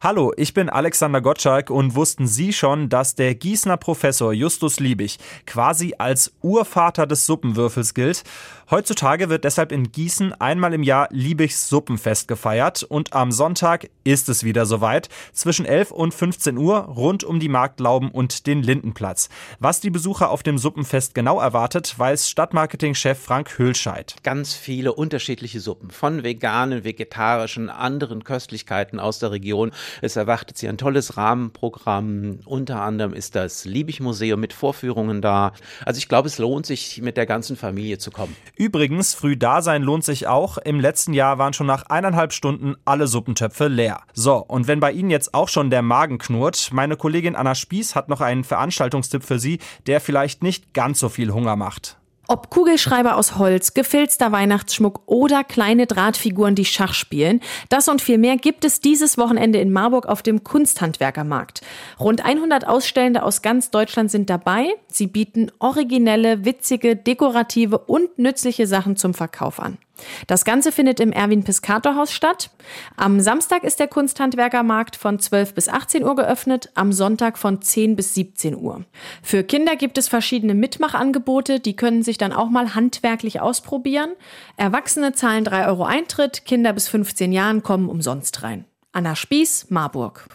Hallo, ich bin Alexander Gottschalk und wussten Sie schon, dass der Gießener Professor Justus Liebig quasi als Urvater des Suppenwürfels gilt? Heutzutage wird deshalb in Gießen einmal im Jahr Liebigs Suppenfest gefeiert und am Sonntag ist es wieder soweit, zwischen 11 und 15 Uhr rund um die Marktlauben und den Lindenplatz. Was die Besucher auf dem Suppenfest genau erwartet, weiß Stadtmarketingchef Frank Hülscheid. Ganz viele unterschiedliche Suppen von veganen, vegetarischen, anderen Köstlichkeiten aus der Region. Es erwartet Sie ein tolles Rahmenprogramm. Unter anderem ist das Liebig-Museum mit Vorführungen da. Also ich glaube, es lohnt sich, mit der ganzen Familie zu kommen. Übrigens, früh da sein lohnt sich auch. Im letzten Jahr waren schon nach eineinhalb Stunden alle Suppentöpfe leer. So, und wenn bei Ihnen jetzt auch schon der Magen knurrt, meine Kollegin Anna Spieß hat noch einen Veranstaltungstipp für Sie, der vielleicht nicht ganz so viel Hunger macht. Ob Kugelschreiber aus Holz, gefilzter Weihnachtsschmuck oder kleine Drahtfiguren, die Schach spielen, das und viel mehr gibt es dieses Wochenende in Marburg auf dem Kunsthandwerkermarkt. Rund 100 Ausstellende aus ganz Deutschland sind dabei. Sie bieten originelle, witzige, dekorative und nützliche Sachen zum Verkauf an. Das Ganze findet im Erwin Piscator Haus statt. Am Samstag ist der Kunsthandwerkermarkt von 12 bis 18 Uhr geöffnet, am Sonntag von 10 bis 17 Uhr. Für Kinder gibt es verschiedene Mitmachangebote, die können sich dann auch mal handwerklich ausprobieren. Erwachsene zahlen 3 Euro Eintritt, Kinder bis 15 Jahren kommen umsonst rein. Anna Spieß, Marburg.